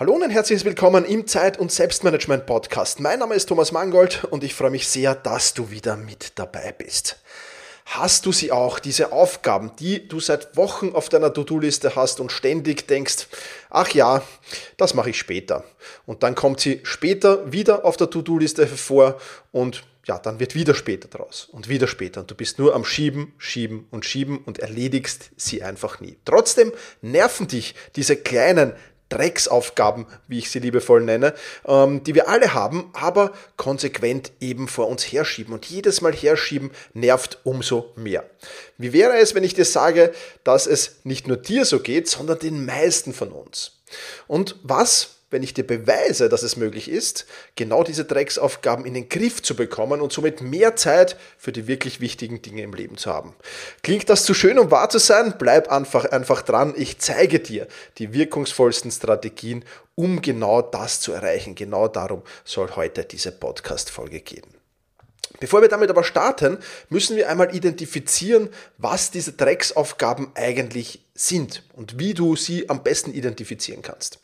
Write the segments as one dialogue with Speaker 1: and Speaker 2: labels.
Speaker 1: Hallo und herzlich willkommen im Zeit- und Selbstmanagement-Podcast. Mein Name ist Thomas Mangold und ich freue mich sehr, dass du wieder mit dabei bist. Hast du sie auch, diese Aufgaben, die du seit Wochen auf deiner To-Do-Liste hast und ständig denkst, ach ja, das mache ich später. Und dann kommt sie später wieder auf der To-Do-Liste hervor und ja, dann wird wieder später draus und wieder später und du bist nur am Schieben, Schieben und Schieben und erledigst sie einfach nie. Trotzdem nerven dich diese kleinen Drecksaufgaben, wie ich sie liebevoll nenne, ähm, die wir alle haben, aber konsequent eben vor uns herschieben. Und jedes Mal herschieben nervt umso mehr. Wie wäre es, wenn ich dir sage, dass es nicht nur dir so geht, sondern den meisten von uns? Und was wenn ich dir beweise, dass es möglich ist, genau diese Drecksaufgaben in den Griff zu bekommen und somit mehr Zeit für die wirklich wichtigen Dinge im Leben zu haben. Klingt das zu schön, um wahr zu sein? Bleib einfach, einfach dran. Ich zeige dir die wirkungsvollsten Strategien, um genau das zu erreichen. Genau darum soll heute diese Podcast-Folge gehen. Bevor wir damit aber starten, müssen wir einmal identifizieren, was diese Drecksaufgaben eigentlich sind und wie du sie am besten identifizieren kannst.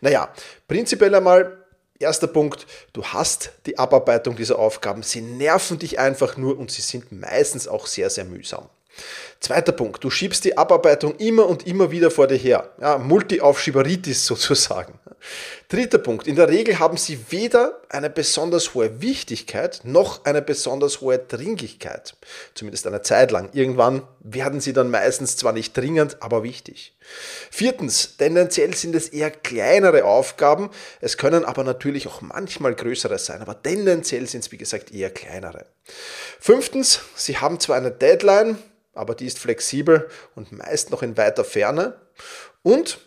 Speaker 1: Naja, prinzipiell einmal Erster Punkt, du hast die Abarbeitung dieser Aufgaben, sie nerven dich einfach nur und sie sind meistens auch sehr, sehr mühsam. Zweiter Punkt, du schiebst die Abarbeitung immer und immer wieder vor dir her. Ja, Multi-Aufschieberitis sozusagen. Dritter Punkt, in der Regel haben sie weder eine besonders hohe Wichtigkeit noch eine besonders hohe Dringlichkeit. Zumindest eine Zeit lang. Irgendwann werden sie dann meistens zwar nicht dringend, aber wichtig. Viertens, tendenziell sind es eher kleinere Aufgaben. Es können aber natürlich auch manchmal größere sein, aber tendenziell sind es wie gesagt eher kleinere. Fünftens, sie haben zwar eine Deadline, aber die ist flexibel und meist noch in weiter Ferne. Und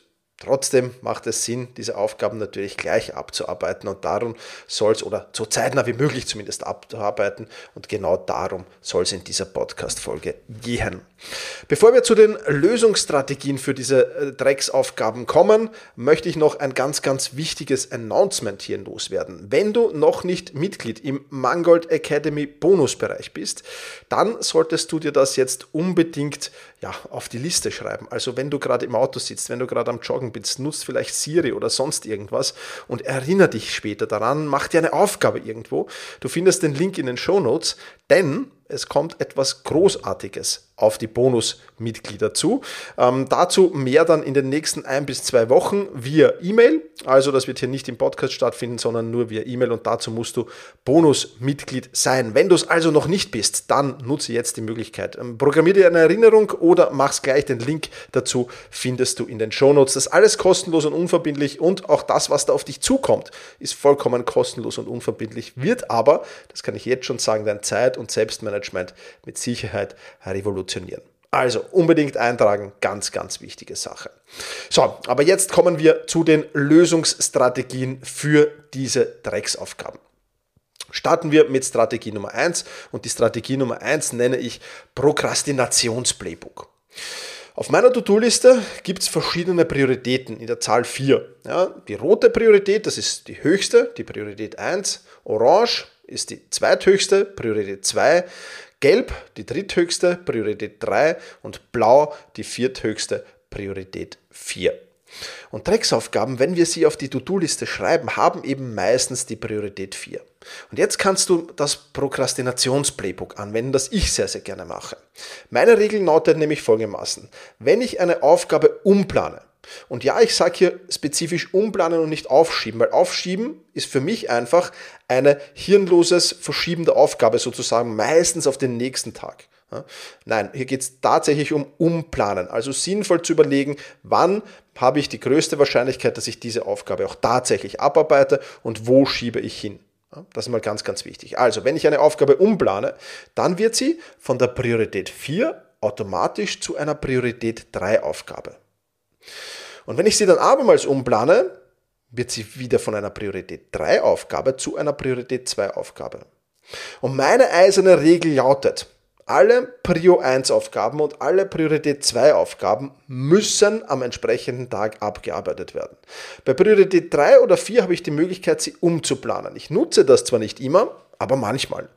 Speaker 1: Trotzdem macht es Sinn, diese Aufgaben natürlich gleich abzuarbeiten und darum soll es, oder so zeitnah wie möglich zumindest abzuarbeiten und genau darum soll es in dieser Podcast-Folge gehen. Bevor wir zu den Lösungsstrategien für diese äh, Drecksaufgaben kommen, möchte ich noch ein ganz, ganz wichtiges Announcement hier loswerden. Wenn du noch nicht Mitglied im Mangold Academy Bonusbereich bist, dann solltest du dir das jetzt unbedingt ja, auf die Liste schreiben. Also wenn du gerade im Auto sitzt, wenn du gerade am Joggen bist, nutzt vielleicht Siri oder sonst irgendwas und erinnere dich später daran, mach dir eine Aufgabe irgendwo. Du findest den Link in den Show Notes, denn es kommt etwas Großartiges auf die Bonusmitglieder zu. Ähm, dazu mehr dann in den nächsten ein bis zwei Wochen via E-Mail. Also das wird hier nicht im Podcast stattfinden, sondern nur via E-Mail und dazu musst du Bonusmitglied sein. Wenn du es also noch nicht bist, dann nutze jetzt die Möglichkeit. Ähm, programmier dir eine Erinnerung oder mach's gleich. Den Link dazu findest du in den Shownotes. Das ist alles kostenlos und unverbindlich und auch das, was da auf dich zukommt, ist vollkommen kostenlos und unverbindlich, wird aber, das kann ich jetzt schon sagen, dein Zeit- und Selbstmanagement mit Sicherheit revolutionieren. Also unbedingt eintragen, ganz, ganz wichtige Sache. So, aber jetzt kommen wir zu den Lösungsstrategien für diese Drecksaufgaben. Starten wir mit Strategie Nummer 1 und die Strategie Nummer 1 nenne ich Prokrastinationsplaybook. Auf meiner To-Do-Liste gibt es verschiedene Prioritäten in der Zahl 4. Ja, die rote Priorität, das ist die höchste, die Priorität 1. Orange ist die zweithöchste, Priorität 2. Gelb die dritthöchste, Priorität 3 und Blau die vierthöchste, Priorität 4. Und Drecksaufgaben, wenn wir sie auf die To-Do-Liste schreiben, haben eben meistens die Priorität 4. Und jetzt kannst du das Prokrastinations-Playbook anwenden, das ich sehr, sehr gerne mache. Meine Regel lautet nämlich folgendermaßen. Wenn ich eine Aufgabe umplane, und ja, ich sage hier spezifisch umplanen und nicht aufschieben, weil aufschieben ist für mich einfach eine hirnloses Verschieben der Aufgabe sozusagen meistens auf den nächsten Tag. Nein, hier geht es tatsächlich um Umplanen. Also sinnvoll zu überlegen, wann habe ich die größte Wahrscheinlichkeit, dass ich diese Aufgabe auch tatsächlich abarbeite und wo schiebe ich hin. Das ist mal ganz, ganz wichtig. Also, wenn ich eine Aufgabe umplane, dann wird sie von der Priorität 4 automatisch zu einer Priorität 3 Aufgabe. Und wenn ich sie dann abermals umplane, wird sie wieder von einer Priorität 3 Aufgabe zu einer Priorität 2 Aufgabe. Und meine eiserne Regel lautet, alle Prio 1 Aufgaben und alle Priorität 2 Aufgaben müssen am entsprechenden Tag abgearbeitet werden. Bei Priorität 3 oder 4 habe ich die Möglichkeit, sie umzuplanen. Ich nutze das zwar nicht immer, aber manchmal.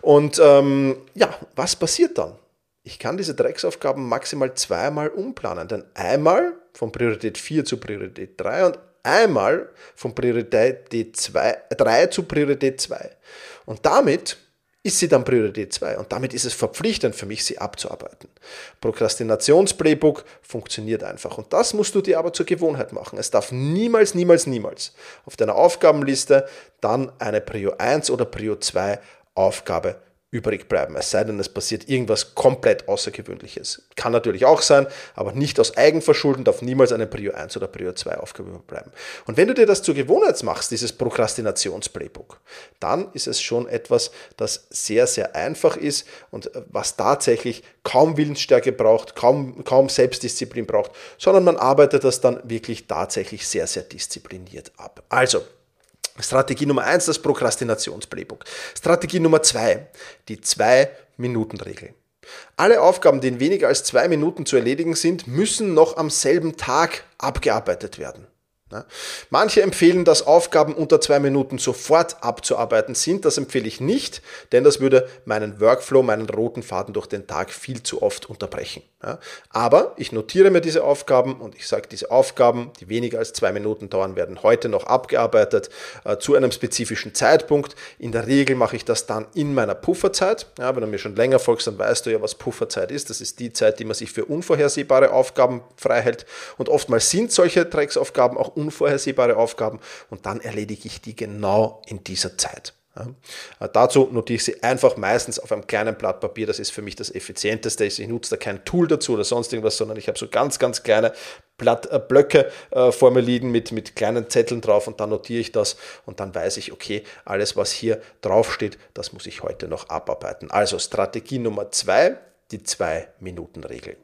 Speaker 1: Und ähm, ja, was passiert dann? Ich kann diese Drecksaufgaben maximal zweimal umplanen, denn einmal von Priorität 4 zu Priorität 3 und einmal von Priorität 2, 3 zu Priorität 2. Und damit ist sie dann Priorität 2 und damit ist es verpflichtend für mich, sie abzuarbeiten. Prokrastinationsplaybook funktioniert einfach und das musst du dir aber zur Gewohnheit machen. Es darf niemals, niemals, niemals auf deiner Aufgabenliste dann eine Prio 1 oder Prio 2 Aufgabe übrig bleiben. Es sei denn, es passiert irgendwas komplett Außergewöhnliches. Kann natürlich auch sein, aber nicht aus Eigenverschulden darf niemals eine Prio 1 oder Prio 2 Aufgabe bleiben. Und wenn du dir das zur Gewohnheit machst, dieses Prokrastinationsplaybook, dann ist es schon etwas, das sehr, sehr einfach ist und was tatsächlich kaum Willensstärke braucht, kaum, kaum Selbstdisziplin braucht, sondern man arbeitet das dann wirklich tatsächlich sehr, sehr diszipliniert ab. Also, Strategie Nummer eins, das Prokrastinationsplaybook. Strategie Nummer zwei, die Zwei-Minuten-Regel. Alle Aufgaben, die in weniger als zwei Minuten zu erledigen sind, müssen noch am selben Tag abgearbeitet werden. Manche empfehlen, dass Aufgaben unter zwei Minuten sofort abzuarbeiten sind. Das empfehle ich nicht, denn das würde meinen Workflow, meinen roten Faden durch den Tag viel zu oft unterbrechen. Aber ich notiere mir diese Aufgaben und ich sage, diese Aufgaben, die weniger als zwei Minuten dauern, werden heute noch abgearbeitet äh, zu einem spezifischen Zeitpunkt. In der Regel mache ich das dann in meiner Pufferzeit. Wenn du mir schon länger folgst, dann weißt du ja, was Pufferzeit ist. Das ist die Zeit, die man sich für unvorhersehbare Aufgaben freihält. Und oftmals sind solche Drecksaufgaben auch unvorhersehbare Aufgaben und dann erledige ich die genau in dieser Zeit. Ja. Äh, dazu notiere ich sie einfach meistens auf einem kleinen Blatt Papier. Das ist für mich das effizienteste. Ich nutze da kein Tool dazu oder sonst irgendwas, sondern ich habe so ganz, ganz kleine Blatt, äh, Blöcke äh, vor mir liegen mit, mit kleinen Zetteln drauf und dann notiere ich das und dann weiß ich, okay, alles, was hier draufsteht, das muss ich heute noch abarbeiten. Also Strategie Nummer zwei, die Zwei-Minuten-Regel.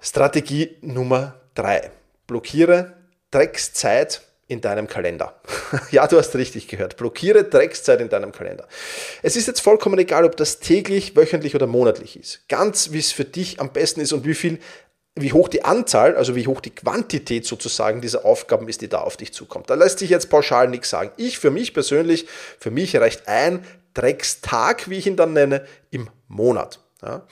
Speaker 1: Strategie Nummer drei. Blockiere Dreckszeit in deinem Kalender. ja, du hast richtig gehört. Blockiere Dreckszeit in deinem Kalender. Es ist jetzt vollkommen egal, ob das täglich, wöchentlich oder monatlich ist. Ganz wie es für dich am besten ist und wie viel wie hoch die Anzahl, also wie hoch die Quantität sozusagen dieser Aufgaben ist, die da auf dich zukommt. Da lässt sich jetzt pauschal nichts sagen. Ich für mich persönlich, für mich reicht ein Dreckstag, wie ich ihn dann nenne, im Monat. Ja.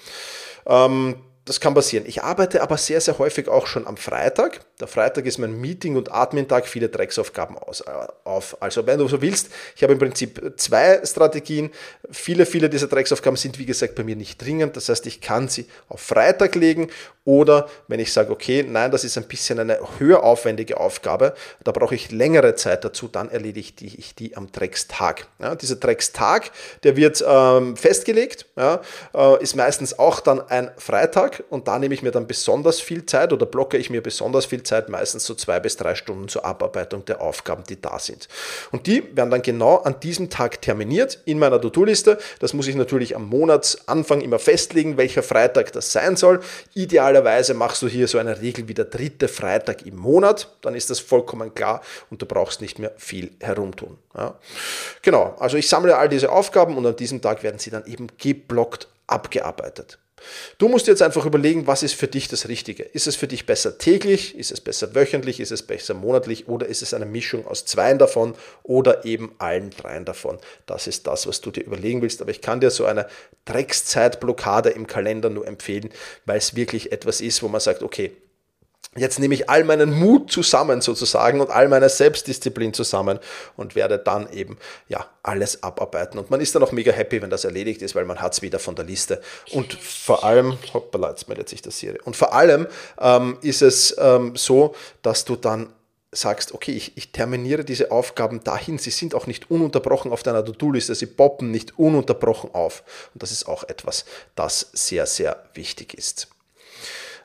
Speaker 1: Ähm, das kann passieren. Ich arbeite aber sehr, sehr häufig auch schon am Freitag. Der Freitag ist mein Meeting- und Admin-Tag, viele Drecksaufgaben aus, äh, auf. Also wenn du so willst, ich habe im Prinzip zwei Strategien. Viele, viele dieser Drecksaufgaben sind, wie gesagt, bei mir nicht dringend. Das heißt, ich kann sie auf Freitag legen oder wenn ich sage, okay, nein, das ist ein bisschen eine höher aufwendige Aufgabe, da brauche ich längere Zeit dazu, dann erledige ich die am Dreckstag. Ja, dieser Dreckstag, der wird ähm, festgelegt, ja, äh, ist meistens auch dann ein Freitag und da nehme ich mir dann besonders viel Zeit oder blocke ich mir besonders viel Zeit, meistens so zwei bis drei Stunden zur Abarbeitung der Aufgaben, die da sind. Und die werden dann genau an diesem Tag terminiert in meiner To-Do-Liste. Das muss ich natürlich am Monatsanfang immer festlegen, welcher Freitag das sein soll. Idealerweise machst du hier so eine Regel wie der dritte Freitag im Monat, dann ist das vollkommen klar und du brauchst nicht mehr viel herumtun. Ja. Genau, also ich sammle all diese Aufgaben und an diesem Tag werden sie dann eben geblockt abgearbeitet. Du musst jetzt einfach überlegen, was ist für dich das Richtige. Ist es für dich besser täglich, ist es besser wöchentlich, ist es besser monatlich oder ist es eine Mischung aus zweien davon oder eben allen dreien davon. Das ist das, was du dir überlegen willst. Aber ich kann dir so eine Dreckszeitblockade im Kalender nur empfehlen, weil es wirklich etwas ist, wo man sagt, okay, Jetzt nehme ich all meinen Mut zusammen sozusagen und all meine Selbstdisziplin zusammen und werde dann eben ja alles abarbeiten. Und man ist dann auch mega happy, wenn das erledigt ist, weil man hat es wieder von der Liste. Und vor allem, hoppala, jetzt meldet sich das hier. Und vor allem ähm, ist es ähm, so, dass du dann sagst, okay, ich, ich, terminiere diese Aufgaben dahin, sie sind auch nicht ununterbrochen auf deiner To-Do-Liste, sie poppen nicht ununterbrochen auf. Und das ist auch etwas, das sehr, sehr wichtig ist.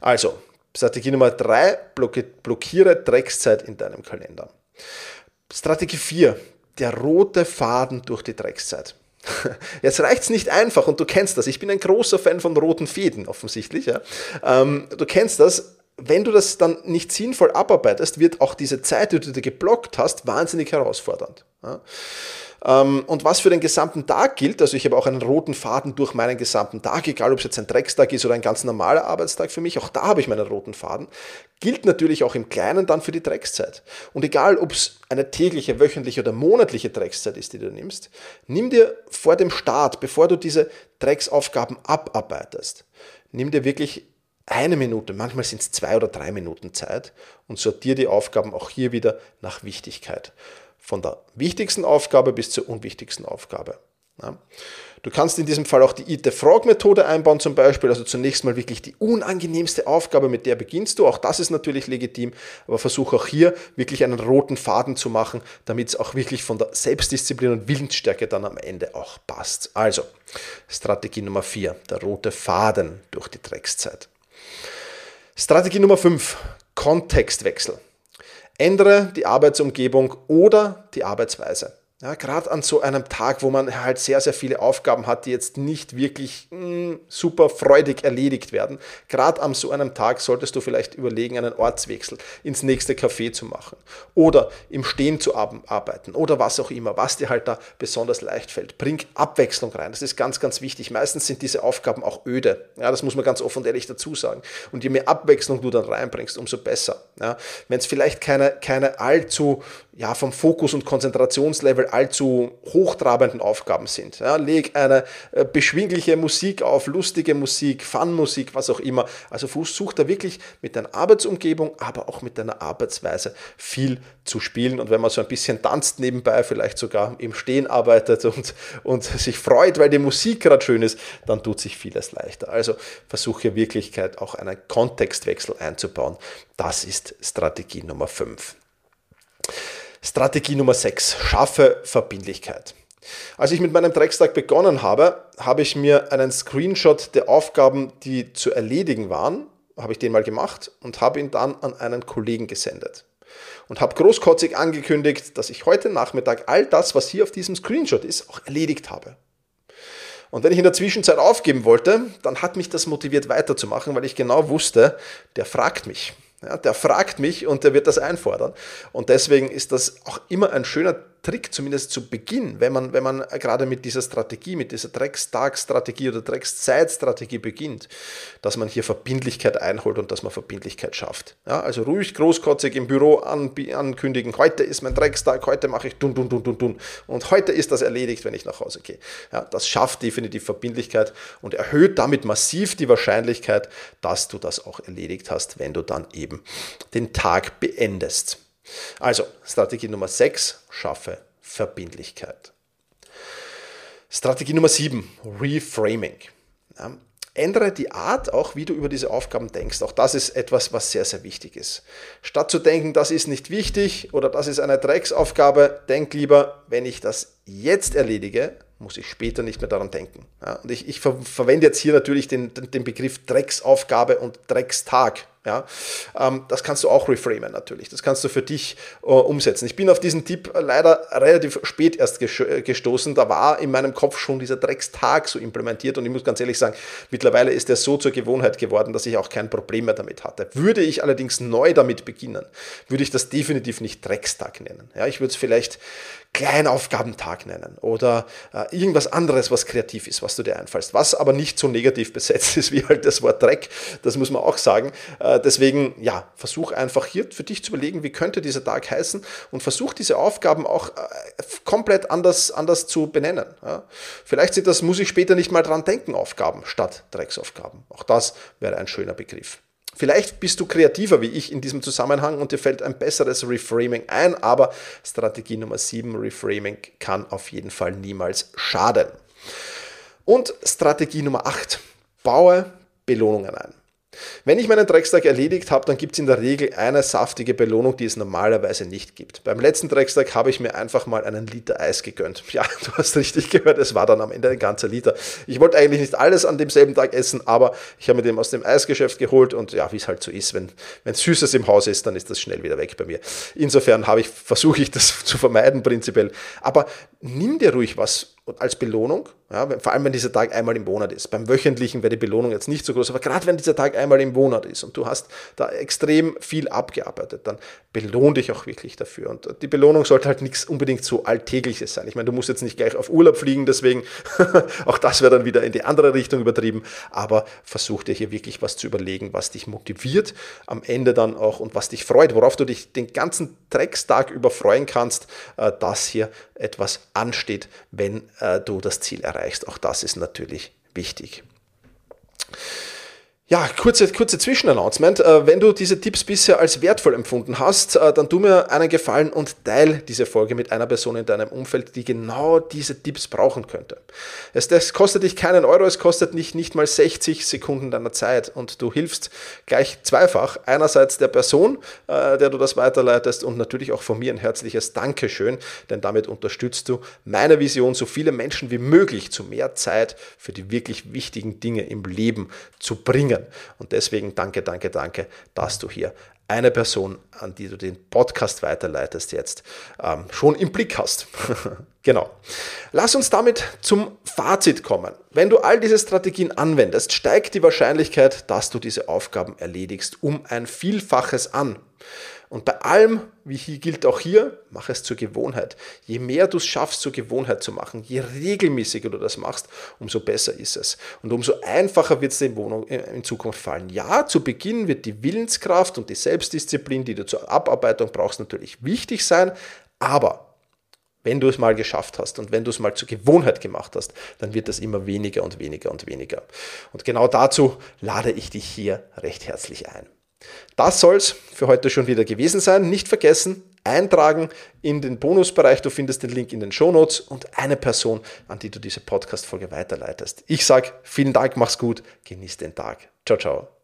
Speaker 1: Also, Strategie Nummer drei, blockiere Dreckszeit in deinem Kalender. Strategie 4, der rote Faden durch die Dreckszeit. Jetzt reicht es nicht einfach und du kennst das. Ich bin ein großer Fan von roten Fäden, offensichtlich. Ja. Ähm, du kennst das. Wenn du das dann nicht sinnvoll abarbeitest, wird auch diese Zeit, die du dir geblockt hast, wahnsinnig herausfordernd. Ja. Ähm, und was für den gesamten Tag gilt, also ich habe auch einen roten Faden durch meinen gesamten Tag, egal ob es jetzt ein Dreckstag ist oder ein ganz normaler Arbeitstag für mich, auch da habe ich meinen roten Faden, gilt natürlich auch im Kleinen dann für die Dreckszeit. Und egal ob es eine tägliche, wöchentliche oder monatliche Dreckszeit ist, die du nimmst, nimm dir vor dem Start, bevor du diese Drecksaufgaben abarbeitest, nimm dir wirklich eine Minute, manchmal sind es zwei oder drei Minuten Zeit und sortiere die Aufgaben auch hier wieder nach Wichtigkeit. Von der wichtigsten Aufgabe bis zur unwichtigsten Aufgabe. Ja. Du kannst in diesem Fall auch die Eat the Frog Methode einbauen zum Beispiel, also zunächst mal wirklich die unangenehmste Aufgabe, mit der beginnst du. Auch das ist natürlich legitim, aber versuch auch hier wirklich einen roten Faden zu machen, damit es auch wirklich von der Selbstdisziplin und Willensstärke dann am Ende auch passt. Also, Strategie Nummer 4, der rote Faden durch die Dreckszeit. Strategie Nummer 5, Kontextwechsel. Ändere die Arbeitsumgebung oder die Arbeitsweise. Ja, Gerade an so einem Tag, wo man halt sehr, sehr viele Aufgaben hat, die jetzt nicht wirklich mh, hm, super freudig erledigt werden. Gerade an so einem Tag solltest du vielleicht überlegen, einen Ortswechsel ins nächste Café zu machen oder im Stehen zu arbeiten oder was auch immer, was dir halt da besonders leicht fällt. Bring Abwechslung rein. Das ist ganz, ganz wichtig. Meistens sind diese Aufgaben auch öde. Ja, das muss man ganz offen und ehrlich dazu sagen. Und je mehr Abwechslung du dann reinbringst, umso besser. Ja, Wenn es vielleicht keine, keine allzu ja, vom Fokus und Konzentrationslevel allzu hochtrabenden Aufgaben sind. Ja, leg eine äh, beschwingliche Musik auf, lustige Musik, Fun-Musik, was auch immer. Also versuch da wirklich mit deiner Arbeitsumgebung, aber auch mit deiner Arbeitsweise viel zu spielen. Und wenn man so ein bisschen tanzt nebenbei, vielleicht sogar im Stehen arbeitet und, und sich freut, weil die Musik gerade schön ist, dann tut sich vieles leichter. Also versuche Wirklichkeit auch einen Kontextwechsel einzubauen. Das ist Strategie Nummer 5. Strategie Nummer 6. Schaffe Verbindlichkeit. Als ich mit meinem Dreckstag begonnen habe, habe ich mir einen Screenshot der Aufgaben, die zu erledigen waren, habe ich den mal gemacht und habe ihn dann an einen Kollegen gesendet. Und habe großkotzig angekündigt, dass ich heute Nachmittag all das, was hier auf diesem Screenshot ist, auch erledigt habe. Und wenn ich in der Zwischenzeit aufgeben wollte, dann hat mich das motiviert weiterzumachen, weil ich genau wusste, der fragt mich. Ja, der fragt mich und der wird das einfordern. Und deswegen ist das auch immer ein schöner Trick, zumindest zu Beginn, wenn man, wenn man gerade mit dieser Strategie, mit dieser Dreckstag-Strategie oder Dreckszeit-Strategie beginnt, dass man hier Verbindlichkeit einholt und dass man Verbindlichkeit schafft. Ja, also ruhig großkotzig im Büro an, ankündigen, heute ist mein Dreckstag, heute mache ich dun, dun, dun, dun, dun und heute ist das erledigt, wenn ich nach Hause gehe. Ja, das schafft definitiv Verbindlichkeit und erhöht damit massiv die Wahrscheinlichkeit, dass du das auch erledigt hast, wenn du dann eben den Tag beendest. Also, Strategie Nummer 6, schaffe Verbindlichkeit. Strategie Nummer 7, Reframing. Ja, ändere die Art auch, wie du über diese Aufgaben denkst. Auch das ist etwas, was sehr, sehr wichtig ist. Statt zu denken, das ist nicht wichtig oder das ist eine Drecksaufgabe, denk lieber, wenn ich das jetzt erledige, muss ich später nicht mehr daran denken. Ja, und ich, ich ver verwende jetzt hier natürlich den, den Begriff Drecksaufgabe und Dreckstag. Ja, ähm, das kannst du auch reframen natürlich. Das kannst du für dich äh, umsetzen. Ich bin auf diesen Tipp leider relativ spät erst äh, gestoßen. Da war in meinem Kopf schon dieser Dreckstag so implementiert und ich muss ganz ehrlich sagen, mittlerweile ist er so zur Gewohnheit geworden, dass ich auch kein Problem mehr damit hatte. Würde ich allerdings neu damit beginnen, würde ich das definitiv nicht Dreckstag nennen. Ja, ich würde es vielleicht Kleinaufgabentag nennen oder äh, irgendwas anderes, was kreativ ist, was du dir einfallst, was aber nicht so negativ besetzt ist wie halt das Wort Dreck, das muss man auch sagen. Äh, deswegen, ja, versuch einfach hier für dich zu überlegen, wie könnte dieser Tag heißen und versuch diese Aufgaben auch äh, komplett anders, anders zu benennen. Ja. Vielleicht sind das, muss ich später nicht mal dran denken, Aufgaben statt Drecksaufgaben. Auch das wäre ein schöner Begriff. Vielleicht bist du kreativer wie ich in diesem Zusammenhang und dir fällt ein besseres Reframing ein, aber Strategie Nummer 7, Reframing, kann auf jeden Fall niemals schaden. Und Strategie Nummer 8, baue Belohnungen ein. Wenn ich meinen Dreckstag erledigt habe, dann gibt es in der Regel eine saftige Belohnung, die es normalerweise nicht gibt. Beim letzten Dreckstag habe ich mir einfach mal einen Liter Eis gegönnt. Ja, du hast richtig gehört, es war dann am Ende ein ganzer Liter. Ich wollte eigentlich nicht alles an demselben Tag essen, aber ich habe mir den aus dem Eisgeschäft geholt und ja, wie es halt so ist, wenn, wenn Süßes im Haus ist, dann ist das schnell wieder weg bei mir. Insofern habe ich, versuche ich das zu vermeiden prinzipiell. Aber nimm dir ruhig was als Belohnung, ja, vor allem wenn dieser Tag einmal im Monat ist. Beim wöchentlichen wäre die Belohnung jetzt nicht so groß, aber gerade wenn dieser Tag einmal im Monat ist und du hast da extrem viel abgearbeitet, dann belohn dich auch wirklich dafür. Und die Belohnung sollte halt nichts unbedingt so Alltägliches sein. Ich meine, du musst jetzt nicht gleich auf Urlaub fliegen, deswegen auch das wäre dann wieder in die andere Richtung übertrieben, aber versuch dir hier wirklich was zu überlegen, was dich motiviert am Ende dann auch und was dich freut, worauf du dich den ganzen Dreckstag über freuen kannst, äh, dass hier etwas ansteht, wenn äh, du das Ziel erreichst. Auch das ist natürlich wichtig. Ja, kurze, kurze Zwischenannouncement. Äh, wenn du diese Tipps bisher als wertvoll empfunden hast, äh, dann tu mir einen Gefallen und teile diese Folge mit einer Person in deinem Umfeld, die genau diese Tipps brauchen könnte. Es das kostet dich keinen Euro, es kostet dich nicht mal 60 Sekunden deiner Zeit und du hilfst gleich zweifach. Einerseits der Person, äh, der du das weiterleitest und natürlich auch von mir ein herzliches Dankeschön, denn damit unterstützt du meine Vision, so viele Menschen wie möglich zu mehr Zeit für die wirklich wichtigen Dinge im Leben zu bringen bringen. Und deswegen danke, danke, danke, dass du hier eine Person, an die du den Podcast weiterleitest, jetzt ähm, schon im Blick hast. genau. Lass uns damit zum Fazit kommen. Wenn du all diese Strategien anwendest, steigt die Wahrscheinlichkeit, dass du diese Aufgaben erledigst, um ein Vielfaches an. Und bei allem, wie hier gilt auch hier, mach es zur Gewohnheit. Je mehr du es schaffst, zur Gewohnheit zu machen, je regelmäßiger du das machst, umso besser ist es. Und umso einfacher wird es dir in, in Zukunft fallen. Ja, zu Beginn wird die Willenskraft und die Selbstdisziplin, die du zur Abarbeitung brauchst, natürlich wichtig sein, aber wenn du es mal geschafft hast und wenn du es mal zur Gewohnheit gemacht hast, dann wird das immer weniger und weniger und weniger. Und genau dazu lade ich dich hier recht herzlich ein. Das soll es für heute schon wieder gewesen sein. Nicht vergessen, eintragen in den Bonusbereich. Du findest den Link in den Shownotes und eine Person, an die du diese Podcast-Folge weiterleitest. Ich sage vielen Dank, mach's gut, genieß den Tag. Ciao, ciao.